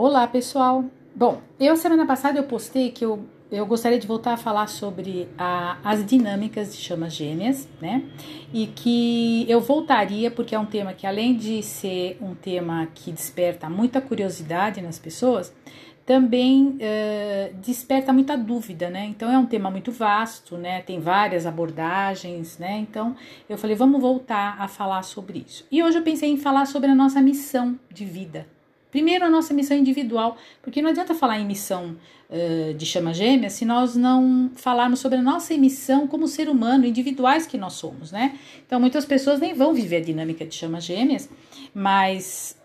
Olá, pessoal. Bom, eu semana passada eu postei que eu, eu gostaria de voltar a falar sobre a, as dinâmicas de chamas gêmeas, né? E que eu voltaria porque é um tema que além de ser um tema que desperta muita curiosidade nas pessoas, também uh, desperta muita dúvida, né? Então é um tema muito vasto, né? Tem várias abordagens, né? Então eu falei, vamos voltar a falar sobre isso. E hoje eu pensei em falar sobre a nossa missão de vida, Primeiro, a nossa missão individual, porque não adianta falar em missão uh, de chama gêmea se nós não falarmos sobre a nossa missão como ser humano, individuais que nós somos, né? Então, muitas pessoas nem vão viver a dinâmica de chama gêmeas, mas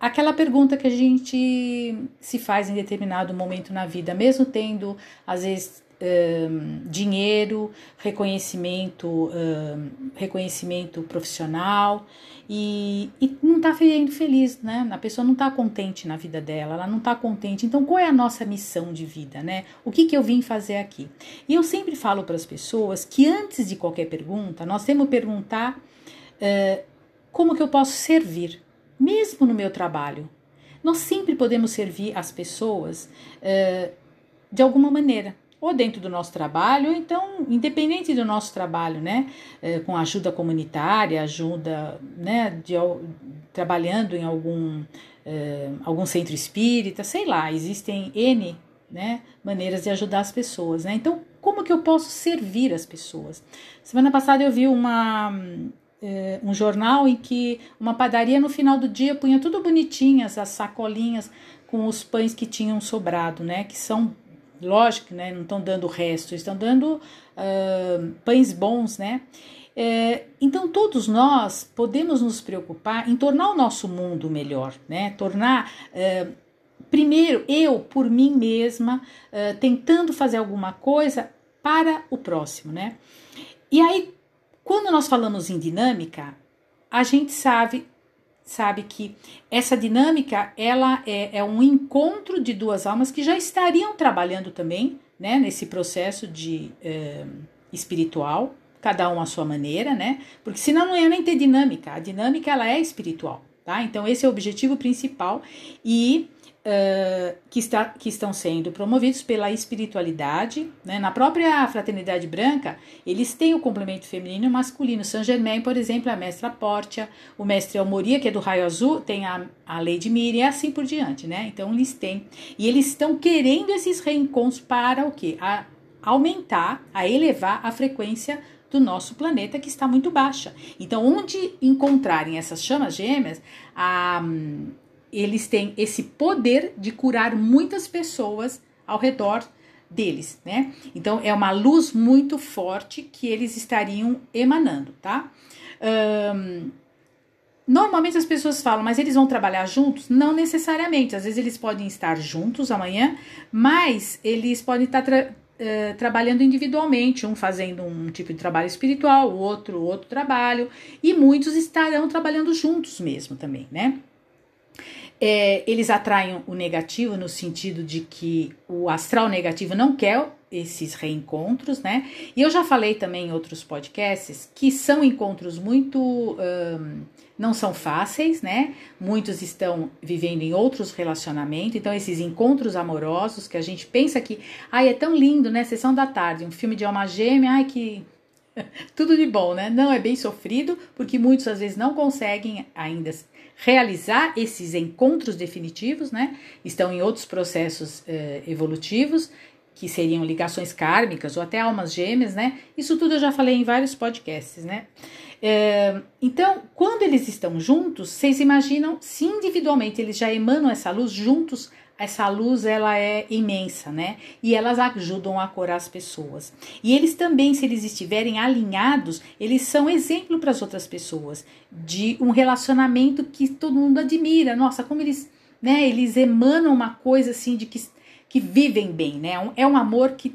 aquela pergunta que a gente se faz em determinado momento na vida, mesmo tendo, às vezes, um, dinheiro, reconhecimento, um, reconhecimento profissional e, e não está sendo feliz, né? A pessoa não está contente na vida dela, ela não está contente. Então, qual é a nossa missão de vida, né? O que, que eu vim fazer aqui? E eu sempre falo para as pessoas que antes de qualquer pergunta, nós temos que perguntar uh, como que eu posso servir, mesmo no meu trabalho. Nós sempre podemos servir as pessoas uh, de alguma maneira ou dentro do nosso trabalho, ou então, independente do nosso trabalho, né, é, com ajuda comunitária, ajuda, né, de, trabalhando em algum, é, algum centro espírita, sei lá, existem N, né, maneiras de ajudar as pessoas, né, então, como que eu posso servir as pessoas? Semana passada eu vi uma, um jornal em que uma padaria no final do dia punha tudo bonitinhas, as sacolinhas com os pães que tinham sobrado, né, que são Lógico, né? Não estão dando resto, estão dando uh, pães bons, né? É, então, todos nós podemos nos preocupar em tornar o nosso mundo melhor, né? Tornar. Uh, primeiro, eu, por mim mesma, uh, tentando fazer alguma coisa para o próximo, né? E aí, quando nós falamos em dinâmica, a gente sabe sabe que essa dinâmica ela é, é, um encontro de duas almas que já estariam trabalhando também né, nesse processo de é, espiritual, cada um à sua maneira, né? Porque senão não ia nem ter dinâmica. A dinâmica ela é espiritual, tá? Então esse é o objetivo principal e uh, que, está, que estão sendo promovidos pela espiritualidade. Né? Na própria Fraternidade Branca, eles têm o complemento feminino e masculino. Saint Germain, por exemplo, a mestra Portia, o mestre Almoria, que é do Raio Azul, tem a, a Lady Miriam e assim por diante. Né? Então, eles têm. E eles estão querendo esses reencontros para o quê? A, aumentar, a elevar a frequência do nosso planeta que está muito baixa. Então, onde encontrarem essas chamas gêmeas, a, eles têm esse poder de curar muitas pessoas ao redor deles, né? Então é uma luz muito forte que eles estariam emanando, tá? Um, normalmente as pessoas falam, mas eles vão trabalhar juntos? Não necessariamente. Às vezes eles podem estar juntos amanhã, mas eles podem estar tra uh, trabalhando individualmente, um fazendo um tipo de trabalho espiritual, o outro outro trabalho, e muitos estarão trabalhando juntos mesmo também, né? É, eles atraem o negativo no sentido de que o astral negativo não quer esses reencontros, né? E eu já falei também em outros podcasts que são encontros muito. Um, não são fáceis, né? Muitos estão vivendo em outros relacionamentos, então esses encontros amorosos que a gente pensa que, ai, é tão lindo, né? Sessão da tarde, um filme de alma gêmea, ai, que tudo de bom, né? Não é bem sofrido, porque muitos às vezes não conseguem ainda realizar esses encontros definitivos, né? Estão em outros processos eh, evolutivos, que seriam ligações kármicas ou até almas gêmeas, né? Isso tudo eu já falei em vários podcasts, né? É, então, quando eles estão juntos, vocês imaginam se individualmente eles já emanam essa luz juntos, essa luz ela é imensa, né? E elas ajudam a curar as pessoas. E eles também, se eles estiverem alinhados, eles são exemplo para as outras pessoas de um relacionamento que todo mundo admira. Nossa, como eles, né? Eles emanam uma coisa assim de que, que vivem bem, né? É um amor que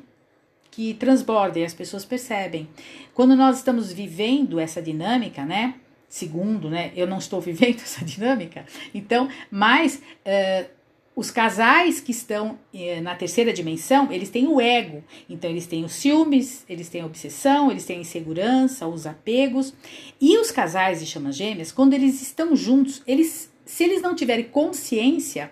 que transborda e as pessoas percebem. Quando nós estamos vivendo essa dinâmica, né? Segundo, né? Eu não estou vivendo essa dinâmica, então, mas uh, os casais que estão eh, na terceira dimensão, eles têm o ego. Então, eles têm os ciúmes, eles têm a obsessão, eles têm a insegurança, os apegos. E os casais de chamas gêmeas, quando eles estão juntos, eles, se eles não tiverem consciência,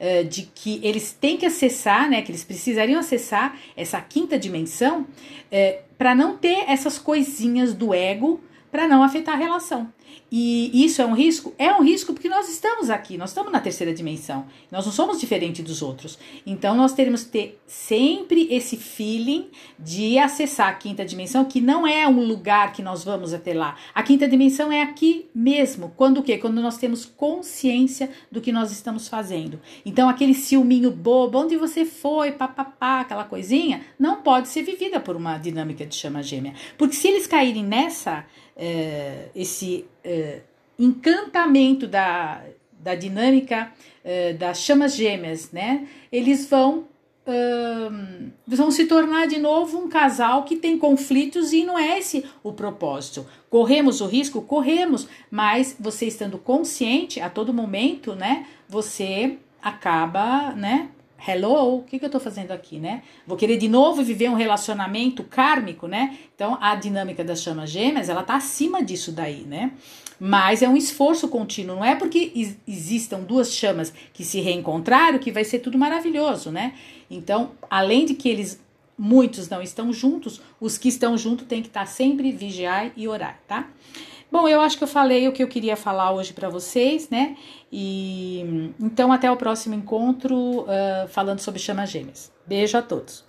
uh, de que eles têm que acessar, né, que eles precisariam acessar essa quinta dimensão uh, para não ter essas coisinhas do ego para não afetar a relação. E isso é um risco? É um risco porque nós estamos aqui, nós estamos na terceira dimensão. Nós não somos diferentes dos outros. Então nós teremos que ter sempre esse feeling de acessar a quinta dimensão, que não é um lugar que nós vamos até lá. A quinta dimensão é aqui mesmo. Quando o quê? Quando nós temos consciência do que nós estamos fazendo. Então aquele ciúminho bobo, onde você foi, papapá, aquela coisinha, não pode ser vivida por uma dinâmica de chama gêmea. Porque se eles caírem nessa é, esse é, encantamento da, da dinâmica é, das chamas gêmeas, né? Eles vão vão se tornar de novo um casal que tem conflitos e não é esse o propósito. Corremos o risco? Corremos, mas você estando consciente a todo momento, né? Você acaba, né? Hello, o que, que eu tô fazendo aqui, né? Vou querer de novo viver um relacionamento kármico, né? Então, a dinâmica das chamas gêmeas, ela tá acima disso daí, né? Mas é um esforço contínuo, não é porque existam duas chamas que se reencontraram que vai ser tudo maravilhoso, né? Então, além de que eles muitos não estão juntos, os que estão juntos têm que estar sempre vigiar e orar, tá? Bom, eu acho que eu falei o que eu queria falar hoje para vocês, né? E então até o próximo encontro uh, falando sobre chamas gêmeas. Beijo a todos.